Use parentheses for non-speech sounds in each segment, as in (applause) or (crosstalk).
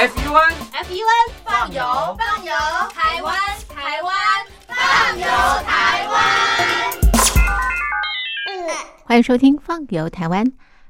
F U N F U N 放油放油，台湾台湾放油台湾。欢迎收听《放游台湾》。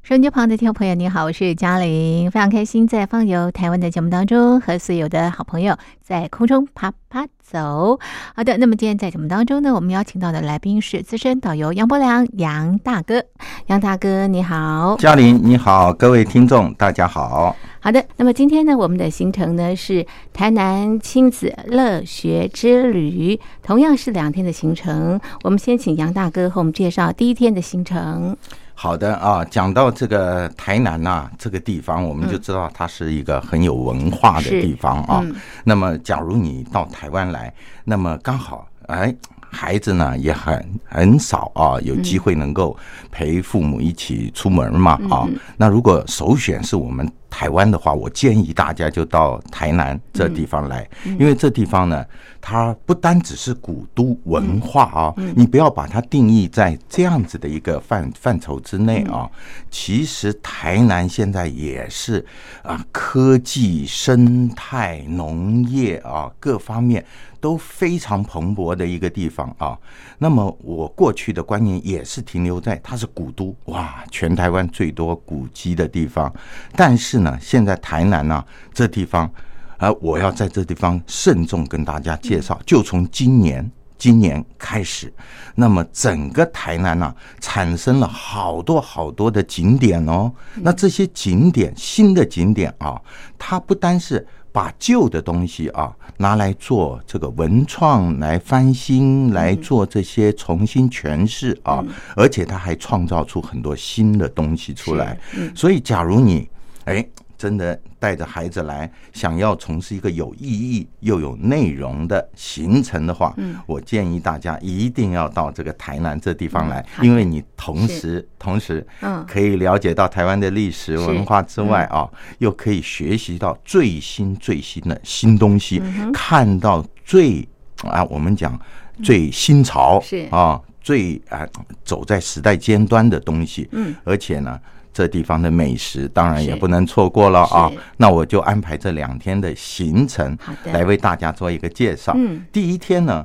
收音机旁的听众朋友，你好，我是嘉玲，非常开心在《放游台湾》的节目当中和所有的好朋友在空中啪啪走。好的，那么今天在节目当中呢，我们邀请到的来宾是资深导游杨伯良杨大哥。杨大哥你好，嘉玲你好，各位听众大家好。好的，那么今天呢，我们的行程呢是台南亲子乐学之旅，同样是两天的行程。我们先请杨大哥和我们介绍第一天的行程。好的啊，讲到这个台南呐、这个地方，我们就知道它是一个很有文化的地方啊。嗯那么，假如你到台湾来，那么刚好哎。孩子呢也很很少啊，有机会能够陪父母一起出门嘛啊。那如果首选是我们台湾的话，我建议大家就到台南这地方来，因为这地方呢，它不单只是古都文化啊，你不要把它定义在这样子的一个范范畴之内啊。其实台南现在也是啊，科技、生态、农业啊各方面都非常蓬勃的一个地方啊。那么我过去的观念也是停留在它是古都，哇，全台湾最多古迹的地方。但是呢，现在台南呢、这地方，呃，我要在这地方慎重跟大家介绍，就从今年。今年开始，那么整个台南啊，产生了好多好多的景点哦。那这些景点，新的景点啊，它不单是把旧的东西啊拿来做这个文创，来翻新，来做这些重新诠释啊，而且它还创造出很多新的东西出来。所以，假如你哎。真的带着孩子来，想要从事一个有意义又有内容的行程的话，我建议大家一定要到这个台南这地方来，因为你同时同时嗯。可以了解到台湾的历史文化之外啊，又可以学习到最新最新的新东西，看到最啊我们讲最新潮是。啊最啊走在时代尖端的东西，嗯，而且呢。这地方的美食当然也不能错过了啊！那我就安排这两天的行程来为大家做一个介绍。嗯，第一天呢，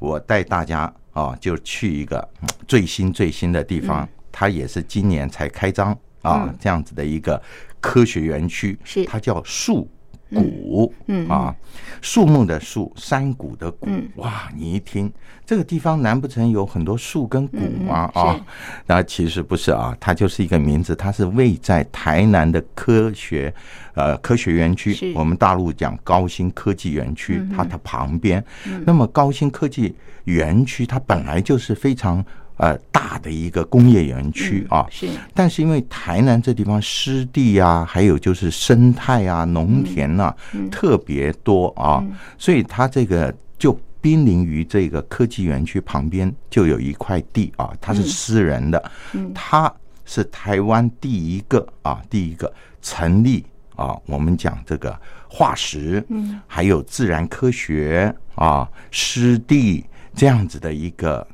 我带大家啊就去一个嗯最新最新的地方，它也是今年才开张啊嗯。这样子的一个科学园区，是。它叫树谷，嗯嗯啊，树木的树，山谷的谷嗯，哇！你一听这个地方，难不成有很多树跟谷吗？啊，那其实不是啊，它就是一个名字，它是位在台南的科学呃科学园区，我们大陆讲高新科技园区，嗯它的旁边。那么高新科技园区它本来就是非常呃大的一个工业园区啊，是。但是因为台南这地方湿地啊，还有就是生态啊、农田啊，特别多啊，所以它这个就濒临于这个科技园区旁边就有一块地啊，它是私人的，它是台湾第一个啊，第一个成立啊，我们讲这个化石，嗯，还有自然科学啊、湿地这样子的一个呃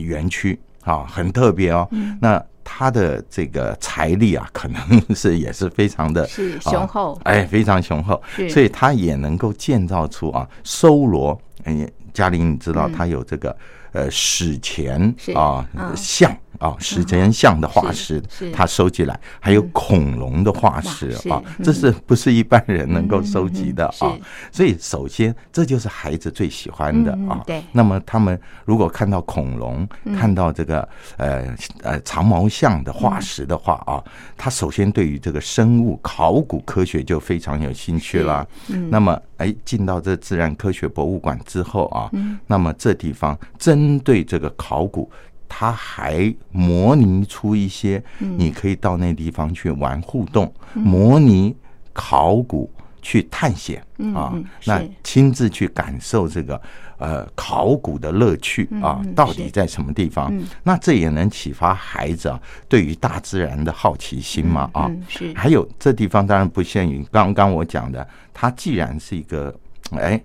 园区啊，很特别哦。那它的这个财力啊，可能是也是非常的是啊雄厚哎，非常雄厚，所以它也能够建造出啊，搜罗。哎，嘉玲，你知道它有这个、呃史前啊嗯像啊史前像的化石是是，它收集来，还有恐龙的化石啊这是不是一般人能够收集的嗯啊？所以首先这就是孩子最喜欢的啊。嗯对。那么他们如果看到恐龙，嗯。看到这个呃呃长毛象的化石的话啊，他首先对于这个生物考古科学就非常有兴趣啦。嗯。那么哎，进到这自然科学博物馆之后啊，嗯。那么这地方针对这个考古。它还模拟出一些，嗯你可以到那地方去玩互动，模拟考古去探险啊嗯，那亲自去感受这个呃考古的乐趣啊嗯，到底在什么地方？那这也能启发孩子啊对于大自然的好奇心嘛啊嗯。是还有这地方当然不限于刚刚我讲的，它既然是一个哎。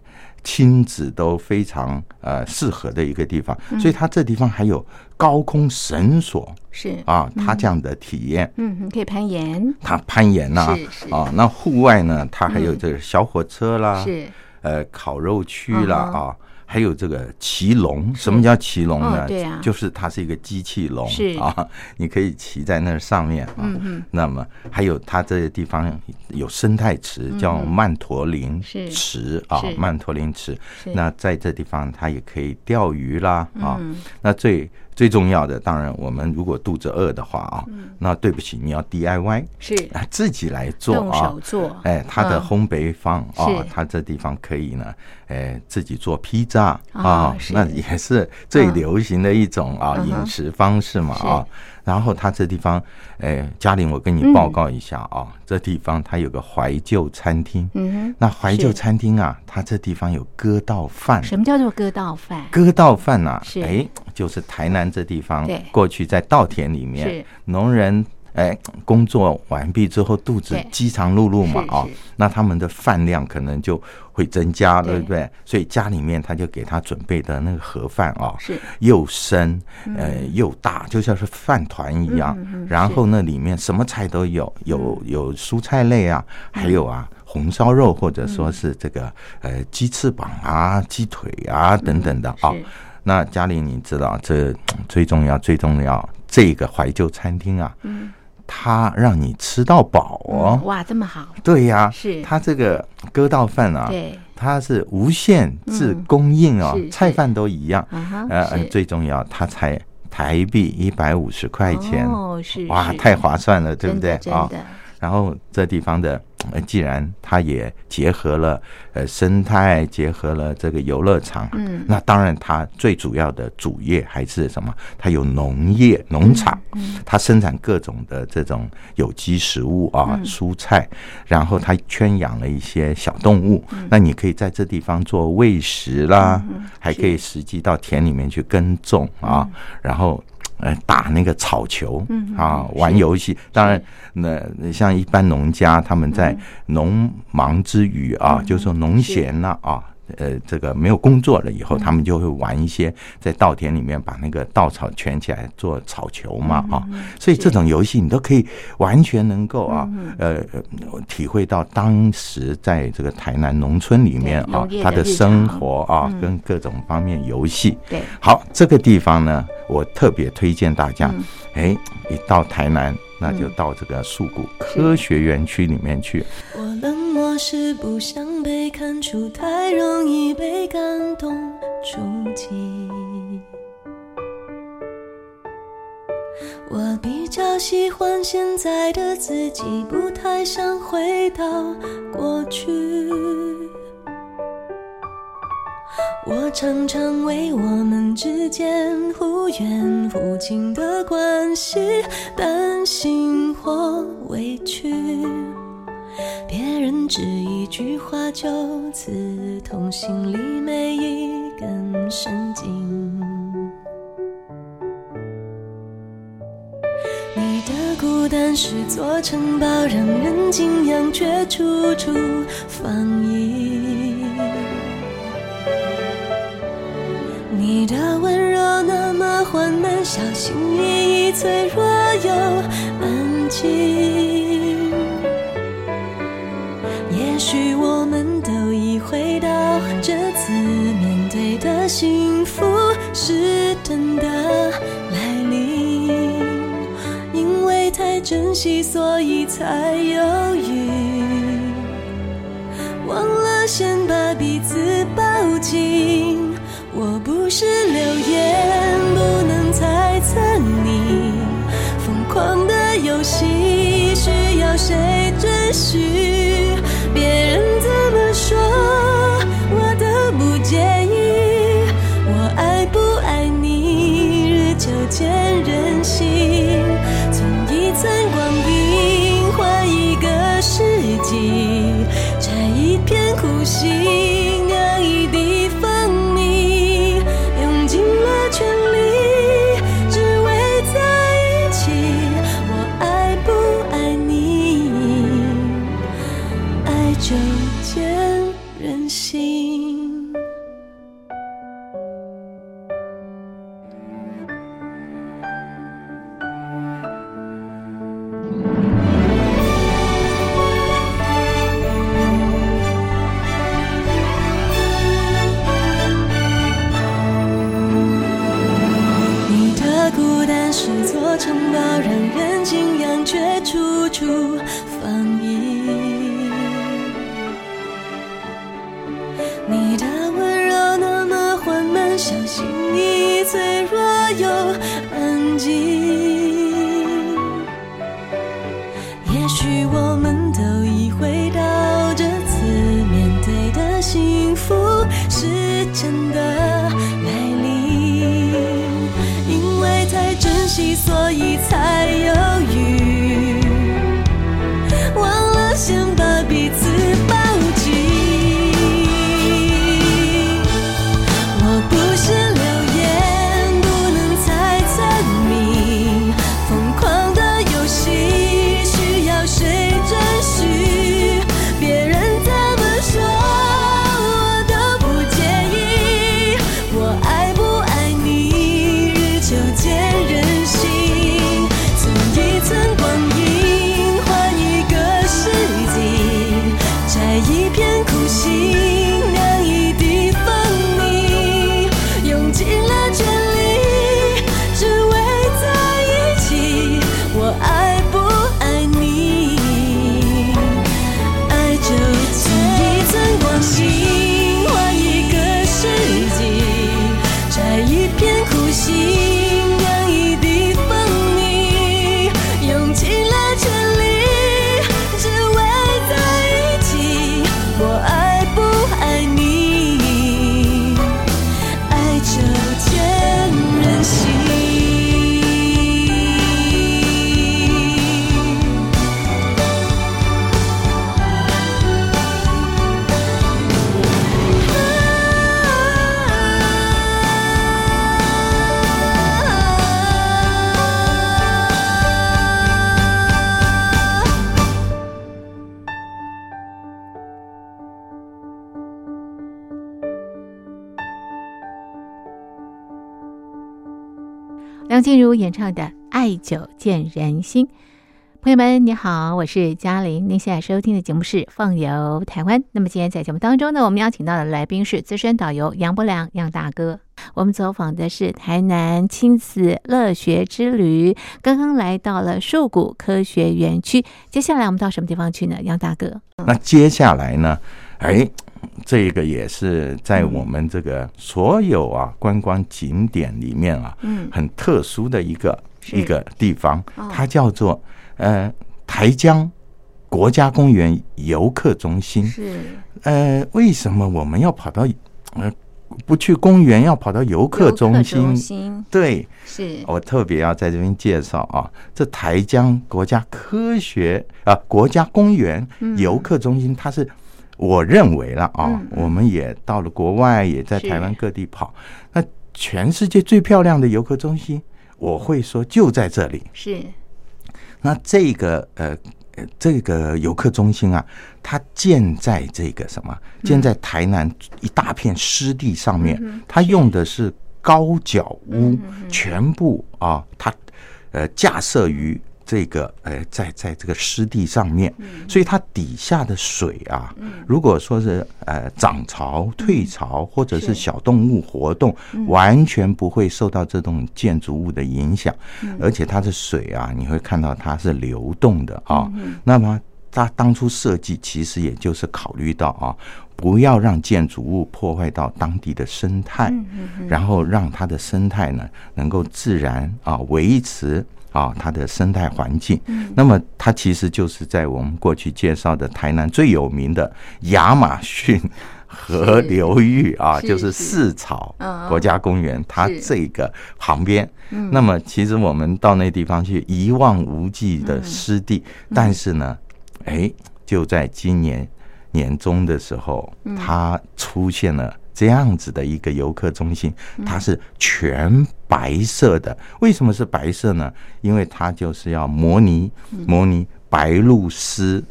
亲子都非常呃适合的一个地方，所以它这地方还有高空绳索。是。啊，它这样的体验。嗯，你可以攀岩，它攀岩呐、啊，那户外呢，它还有这个小火车啦，是。呃，烤肉区啦啊，还有这个骑龙。什么叫骑龙呢？哦对啊就是它是一个机器龙是啊，你可以骑在那上面啊。那么还有它这个地方有生态池，叫曼陀林池啊，曼陀林池。那在这地方它也可以钓鱼啦啊嗯。那最最重要的，当然我们如果肚子饿的话啊，嗯。那对不起，你要 DIY。是。啊，自己来做动啊手，做，哎，它的嗯。烘焙坊啊是，它这地方可以呢，哎，自己做披萨啊啊，那也是最嗯流行的一种啊饮食方式嘛啊。然后它这地方，哎，嘉玲，我跟你嗯。报告一下啊，这地方它有个怀旧餐厅。嗯哼，那怀旧餐厅啊，它这地方有割稻饭。什么叫做割稻饭？割稻饭呐、是。哎，就是台南这地方，过去在稻田里面，农人哎工作完毕之后，肚子饥肠辘辘嘛是啊是，那他们的饭量可能就会增加，对。对不对？所以家里面他就给他准备的那个盒饭啊，是。又深呃又大，就像是饭团一样。然后那，里面什么菜都有，有有蔬菜类啊，还有啊。红烧肉，或者说是这个呃鸡翅膀啊、鸡腿啊等等的啊是。那嘉玲，你知道这 (tsk) 最重要、最重要，这个怀旧餐厅啊，嗯。它让你吃到饱哦。哇，这么好，对呀，是。它这个割稻饭啊，对，它是无限制嗯供应哦菜饭都一样。呃，最重要，它才台币一百五十块钱，哦，是哇，太划算了，对不对？啊？然后这地方的，呃既然它也结合了呃生态，结合了这个游乐场，嗯那当然它最主要的主业还是什么？它有农业农场，嗯它生产各种的这种有机食物啊、嗯蔬菜，然后它圈养了一些小动物，嗯那你可以在这地方做喂食啦，还可以实际到田里面去耕种啊，然后。呃，打那个草球，嗯啊，玩游戏。当然，那像一般农家，他们在农忙之余啊，就是说农闲了啊。呃，这个没有工作了以后，他们就会玩一些在稻田里面把那个稻草圈起来做草球嘛啊，所以这种游戏你都可以完全能够啊，呃，呃体会到当时在这个台南农村里面啊他的生活啊嗯，跟各种方面游戏，对，好，这个地方呢，我特别推荐大家嗯，哎、一到台南，那就到这个树谷科学园区里面去。我冷漠是不想被看出，太容易被感动触及。我比较喜欢现在的自己，不太想回到过去。我常常为我们之间忽远忽近的关系担心或委屈，别人只一句话就刺痛心里每一根神经。你的孤单是座城堡，让人敬仰，却处处防御。脆弱又安静。也许我们都已回到这次面对的幸福是真的来临，因为太珍惜，所以才犹豫。忘了先把去？别人怎么说，我都不介意。我爱不爱你，日久见人心。存一寸光阴换一个世纪，摘一片苦心，安静。梁静茹演唱的《爱久见人心》。朋友们，你好，我是嘉玲。您现在收听的节目是《放游台湾》。那么今天在节目当中呢，我们邀请到的来宾是资深导游杨伯良杨大哥。我们走访的是台南亲子乐学之旅，刚刚来到了树谷科学园区。接下来我们到什么地方去呢？杨大哥，那接下来呢？哎，这个也是在我们这个所有啊观光景点里面啊，嗯，很特殊的一个一个地方哦，它叫做呃台江国家公园游客中心。是。呃，为什么我们要跑到呃不去公园，要跑到游客中？心？对，是。我特别要在这边介绍啊，这台江国家科学啊国家公园游客中心，它是我认为了啊，嗯我们也到了国外，也在台湾各地跑，那全世界最漂亮的游客中心，我会说就在这里。是那这个呃呃这个游客中心啊，它建在这个什么？建在台南一大片湿地上面，它用的是高脚屋，全部啊，它呃架设于。这个呃，在在这个湿地上面，所以它底下的水啊，如果说是呃涨潮、退潮，或者是小动物活动，完全不会受到这种建筑物的影响，而且它的水啊，你会看到它是流动的啊。那么它当初设计其实也就是考虑到啊，不要让建筑物破坏到当地的生态，然后让它的生态呢能够自然啊维持。啊，它的生态环境，那么它其实就是在我们过去介绍的台南最有名的亚马逊河流域啊，就是是四草嗯国家公园，它这个旁边。那么其实我们到那地方去一望无际的湿地，但是呢，哎，就在今年年中的时候，它出现了。这样子的一个游客中心，它是全白色的。为什么是白色呢？因为它就是要模拟模拟白鹭鸶，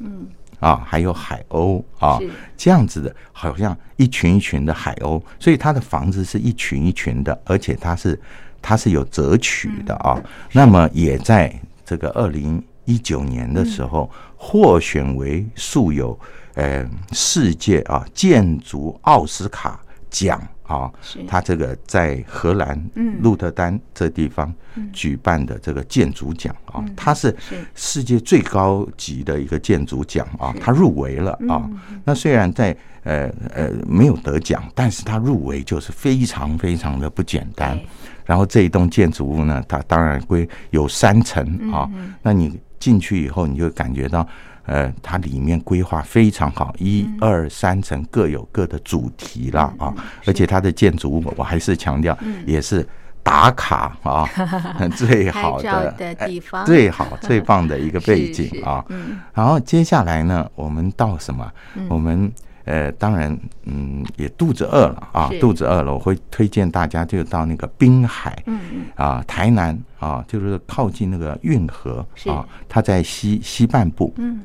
啊，还有海鸥啊，这样子的，好像一群一群的海鸥，所以它的房子是一群一群的，而且它是它是有折曲的啊。那么也在这个二零一九年的时候，获选为素有呃世界啊建筑奥斯卡奖啊，他这个在荷兰嗯鹿特丹这地方举办的这个建筑奖啊，他是是世界最高级的一个建筑奖啊是，他入围了啊。嗯那虽然在呃呃没有得奖，但是他入围就是非常非常的不简单。然后这一栋建筑物呢，它当然归有三层啊。那你进去以后，你就感觉到，呃，它里面规划非常好，一二三层各有各的主题啦啊，而且它的建筑物，我还是强调，也是打卡啊 (laughs) 最好的地方。最好最棒的一个背 (laughs) 是是景啊。嗯。然后接下来呢，我们到什么？我们呃，当然，嗯，也肚子饿了啊，肚子饿了，我会推荐大家就到那个滨海，嗯嗯。啊，台南啊，就是靠近那个运河啊，它在西西半部。嗯，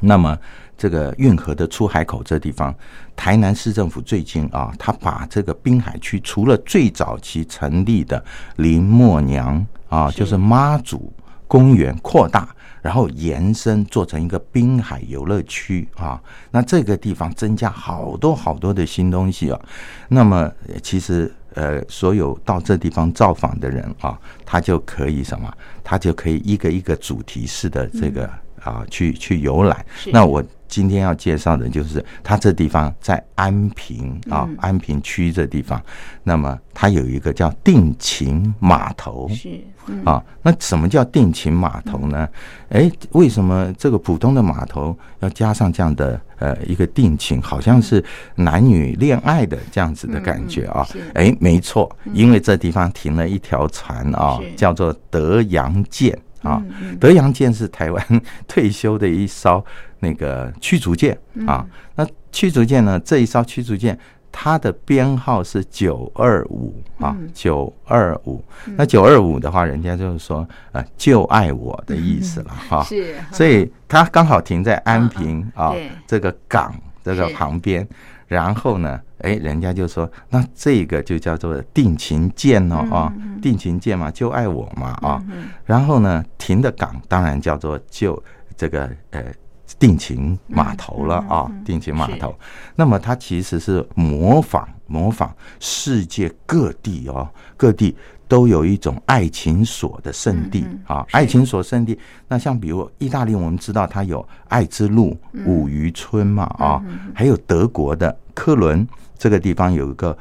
那么这个运河的出海口这地方，台南市政府最近啊，他把这个滨海区除了最早期成立的林默娘啊，就是妈祖公园扩大。然后延伸做成一个滨海游乐区啊，那这个地方增加好多好多的新东西啊。那么呃其实呃，所有到这地方造访的人啊，他就可以什么？他就可以一个一个主题式的这个啊，去去游览。那我今天要介绍的就是它这地方在安平啊，嗯安平区这地方，那么它有一个叫定情码头。是嗯啊，那什么叫定情码头呢？哎，为什么这个普通的码头要加上这样的呃一个定情，好像是男女恋爱的这样子的感觉啊嗯嗯是？哎，没错，因为这地方停了一条船啊，叫做德阳舰啊。德阳舰是台湾退休的一艘那个驱逐舰啊。那驱逐舰呢，这一艘驱逐舰。它的编号是九二五啊，九二五。那九二五的话，人家就是说，呃，就爱我的意思了哈。是，所以它刚好停在安平啊对这个港这个旁边，然后呢，哎，人家就说，那这个就叫做定情剑哦啊，定情剑嘛，就爱我嘛啊。然后呢，停的港当然叫做就这个呃。定情码头了啊，定情码头。那么它其实是模仿模仿世界各地哦，各地都有一种爱情锁的圣地啊，爱情锁圣地。那像比如意大利，我们知道它有爱之路、五渔村嘛啊，还有德国的科伦这个地方有一个。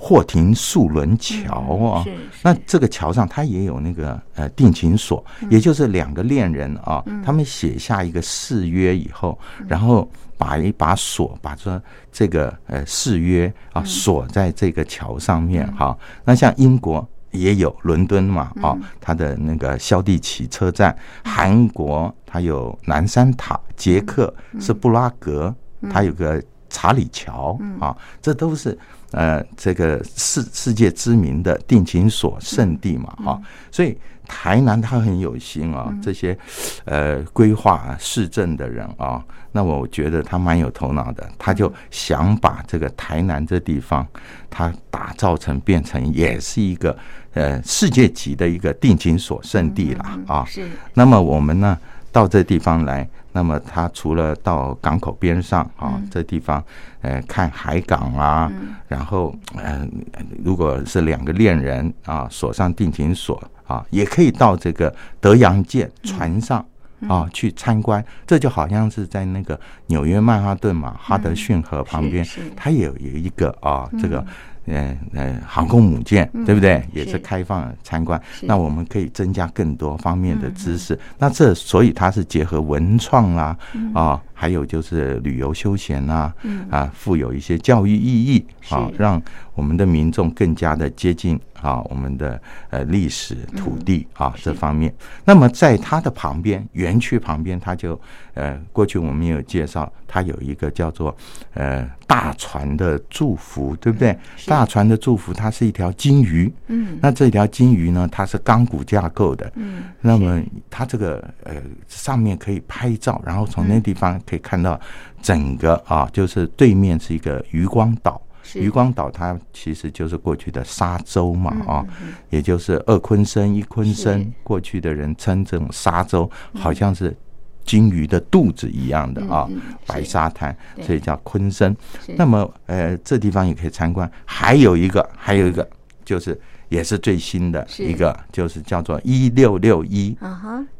霍廷树轮桥啊，是是那这个桥上它也有那个呃定情锁，也就是两个恋人啊，他们写下一个誓约以后，然后把一把锁把这这个呃誓约啊锁在这个桥上面哈。那像英国也有伦敦嘛哦，它的那个肖蒂奇车站，韩国它有南山塔，捷克是布拉格，它有个查理桥啊，这都是。呃，这个世世界知名的定情所圣地嘛，哈、所以台南他很有心啊，这些呃规划市政的人啊，那我觉得他蛮有头脑的，他就想把这个台南这地方，他打造成变成也是一个呃世界级的一个定情所圣地啦啊。是。那么我们呢到这地方来，那么他除了到港口边上啊，这地方呃看海港啊，然后呃如果是两个恋人啊锁上定情锁啊，也可以到这个德阳舰船上。啊，去参观，这就好像是在那个纽约曼哈顿嘛，哈德逊河旁边它也有有一个啊，这个呃呃航空母舰，对不对？也是是开放参观。那我们可以增加更多方面的知识。那这所以它是结合文创啦，啊，还有就是旅游休闲啦，啊，富有一些教育意义啊，让我们的民众更加的接近啊我们的呃历史土地啊这方面。那么在它的旁边，园区旁边，它就呃过去我们也有介绍，它有一个叫做呃大船的祝福，对不对？大船的祝福，它是一条金鱼，嗯，那这条金鱼呢，它是钢骨架构的，嗯，那么它这个呃上面可以拍照，然后从那地方可以看到整个啊，就是对面是一个渔光岛。是。渔光岛它其实就是过去的沙洲嘛嗯啊，也就是二坤生一坤生，过去的人称这种沙洲好像是金鱼的肚子一样的啊白沙滩，所以叫昆生。那么呃，这地方也可以参观。还有一个，还有一个就是也是最新的一个，就是叫做一六六一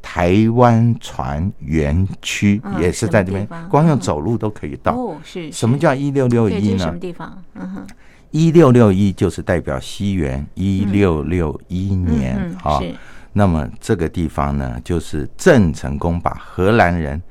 台湾船园区嗯，也是在这边光用嗯走路都可以到。哦，是什么叫一六六一呢？什么？地方？嗯哼，一六六一就是代表西元一六六一年嗯啊。是。那么这个地方呢，就是郑成功把荷兰人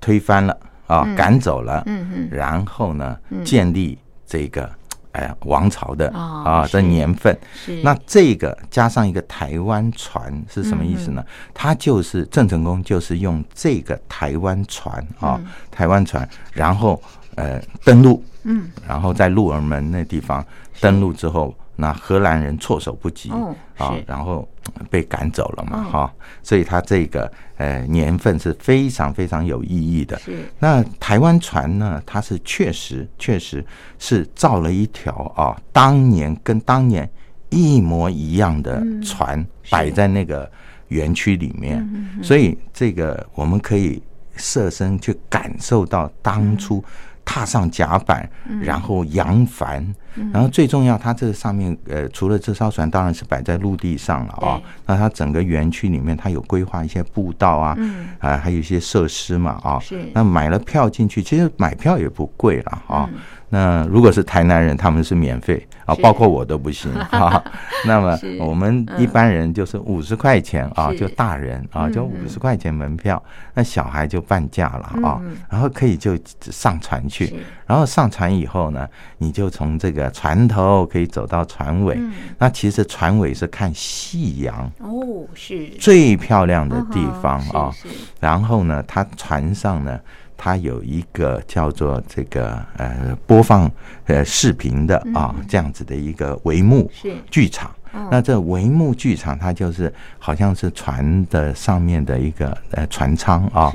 推翻了啊，赶走了，嗯嗯然后呢，建立这个哎呀王朝的哦啊是的年份。是。那这个加上一个台湾船是什么意思呢？嗯他就是郑成功，就是用这个台湾船啊，台湾船，然后呃登陆，嗯，然后在鹿儿门那地方登陆之后，那荷兰人措手不及哦啊，然后被赶走了嘛哦。哈，所以他这个呃年份是非常非常有意义的。是。那台湾船呢，它是确实确实是造了一条啊，当年跟当年一模一样的船摆在那个园区里面，所以这个我们可以设身去感受到当初踏上甲板，然后扬帆，然后最重要，它这个上面呃，除了这艘船当然是摆在陆地上了啊对，那它整个园区里面它有规划一些步道啊，啊，还有一些设施嘛啊，是。那买了票进去，其实买票也不贵了啊。那如果是台南人，他们是免费啊，包括我都不行 (laughs) 啊。那么我们一般人就是五十块钱啊，就大人啊嗯就五十块钱门票，那小孩就半价了啊嗯，然后可以就上船去，然后上船以后呢，你就从这个船头可以走到船尾，那其实船尾是看夕阳哦，是。最漂亮的地方嗯啊。然后呢，它船上呢，它有一个叫做这个呃播放呃视频的啊这样子的一个帷幕剧场。那这帷幕剧场，它就是好像是船的上面的一个呃船舱啊。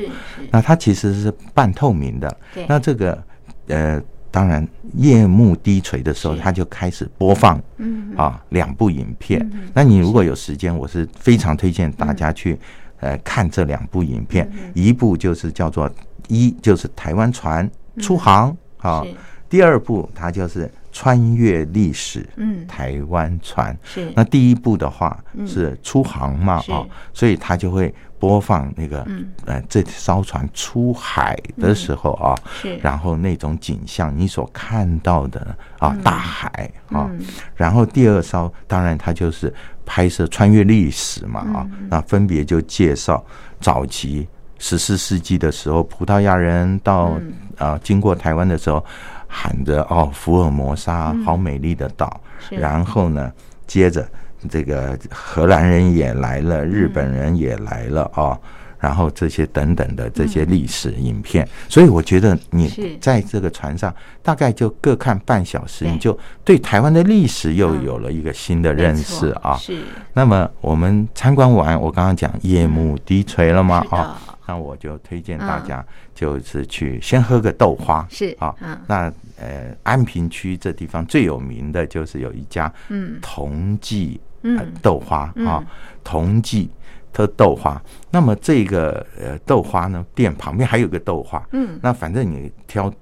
那它其实是半透明的。那这个呃，当然夜幕低垂的时候，是。它就开始播放嗯。啊两部影片。那你如果有时间，我是非常推荐大家去呃看这两部影片，一部就是叫做一就是台湾船出航啊是，第二部它就是穿越历史嗯。台湾船。是。那第一部的话是出航嘛是。啊，所以它就会播放那个嗯。呃这艘船出海的时候啊，是。然后那种景象你所看到的啊大海啊，嗯。然后第二艘当然它就是拍摄穿越历史嘛啊，嗯。那分别就介绍早期十四世纪的时候，葡萄牙人到嗯。啊经过台湾的时候，喊着哦福尔摩沙好美丽的岛，是。然后呢接着这个荷兰人也来了，日本人也来了啊。然后这些等等的这些历史影片，所以我觉得你在这个船上大概就各看半小时，你就对台湾的历史又嗯有了一个新的认识啊。是。那么我们参观完，我刚刚讲夜幕低垂了吗啊，那我就推荐大家就是去先喝个豆花。是啊嗯，那呃安平区这地方最有名的就是有一家嗯。同济呃嗯。豆花嗯。啊，同济的豆花。那么这个呃豆花呢，店旁边还有个豆花，嗯。那反正你挑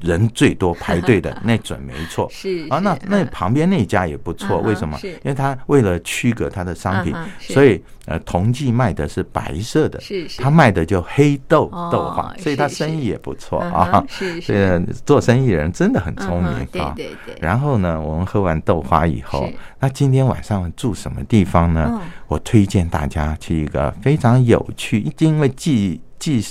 人最多排队的 (laughs) 那准没错。是啊，那那嗯旁边那家也不错，为什么？是因为他为了区隔他的商品所以呃，同济卖的是白色的，是是他卖的就黑豆哦豆花，所以他生意也不错嗯啊是。是这个做生意人真的很聪明啊。对对对然后呢，我们喝完豆花以后是，那今天晚上住什么地方呢哦？我推荐大家去一个非常有趣，因为既既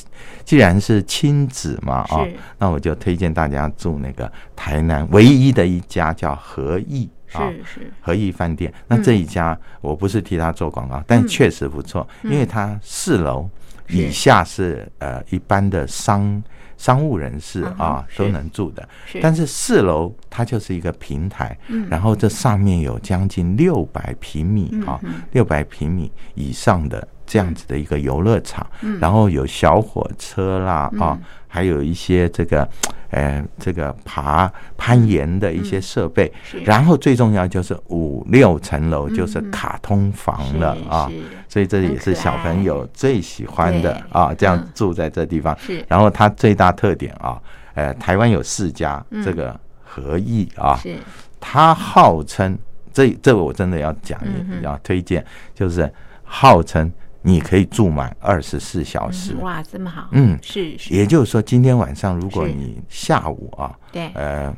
既然是亲子嘛啊是，那我就推荐大家住那个台南唯一的一家叫和义啊。是是。和义饭店，那这一家我不是替他做广告，但确实不错，因为它四楼以下是呃一般的商商务人士啊都能住的，但是四楼它就是一个平台，然后这上面有将近六百平米啊，六百平米以上的这样子的一个游乐场，嗯。然后有小火车啦啊，还有一些这个，呃，这个爬攀岩的一些设备，是。然后最重要就是五六层楼就是卡通房了啊，所以这也是小朋友最喜欢的啊，这样嗯住在这地方。是。然后它最大特点啊，呃，台湾有四家这个合意啊，是。它号称这这个我真的要讲嗯，要推荐，就是号称你可以住满二十四小时。哇，这么好，嗯，是是，也就是说，今天晚上如果你下午啊，对，呃，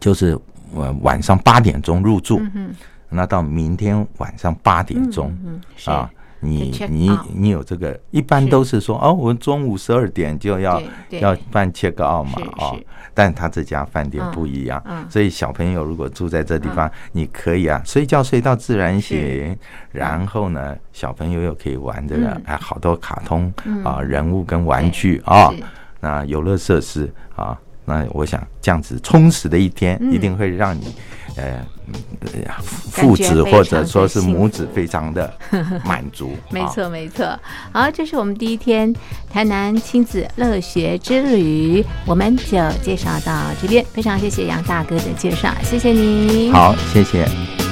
就是呃晚上八点钟入住，嗯哼，那到明天晚上八点钟嗯，是。啊，你你你有这个，一般都是说哦，我们中午十二点就要要办 check out 嘛是啊，但他这家饭店嗯不一样嗯，所以小朋友如果住在这地方，你可以啊睡觉睡到自然醒，然后呢，小朋友又可以玩这个嗯。哎好多卡通嗯。啊人物跟玩具啊，那游乐设施啊。那我想这样子充实的一天，嗯。一定会让你，呃，父子或者说是母子非常的 (laughs) 满足。啊没错，没错。好，这是我们第一天台南亲子乐学之旅，我们就介绍到这边。非常谢谢杨大哥的介绍，谢谢你。，好，谢谢。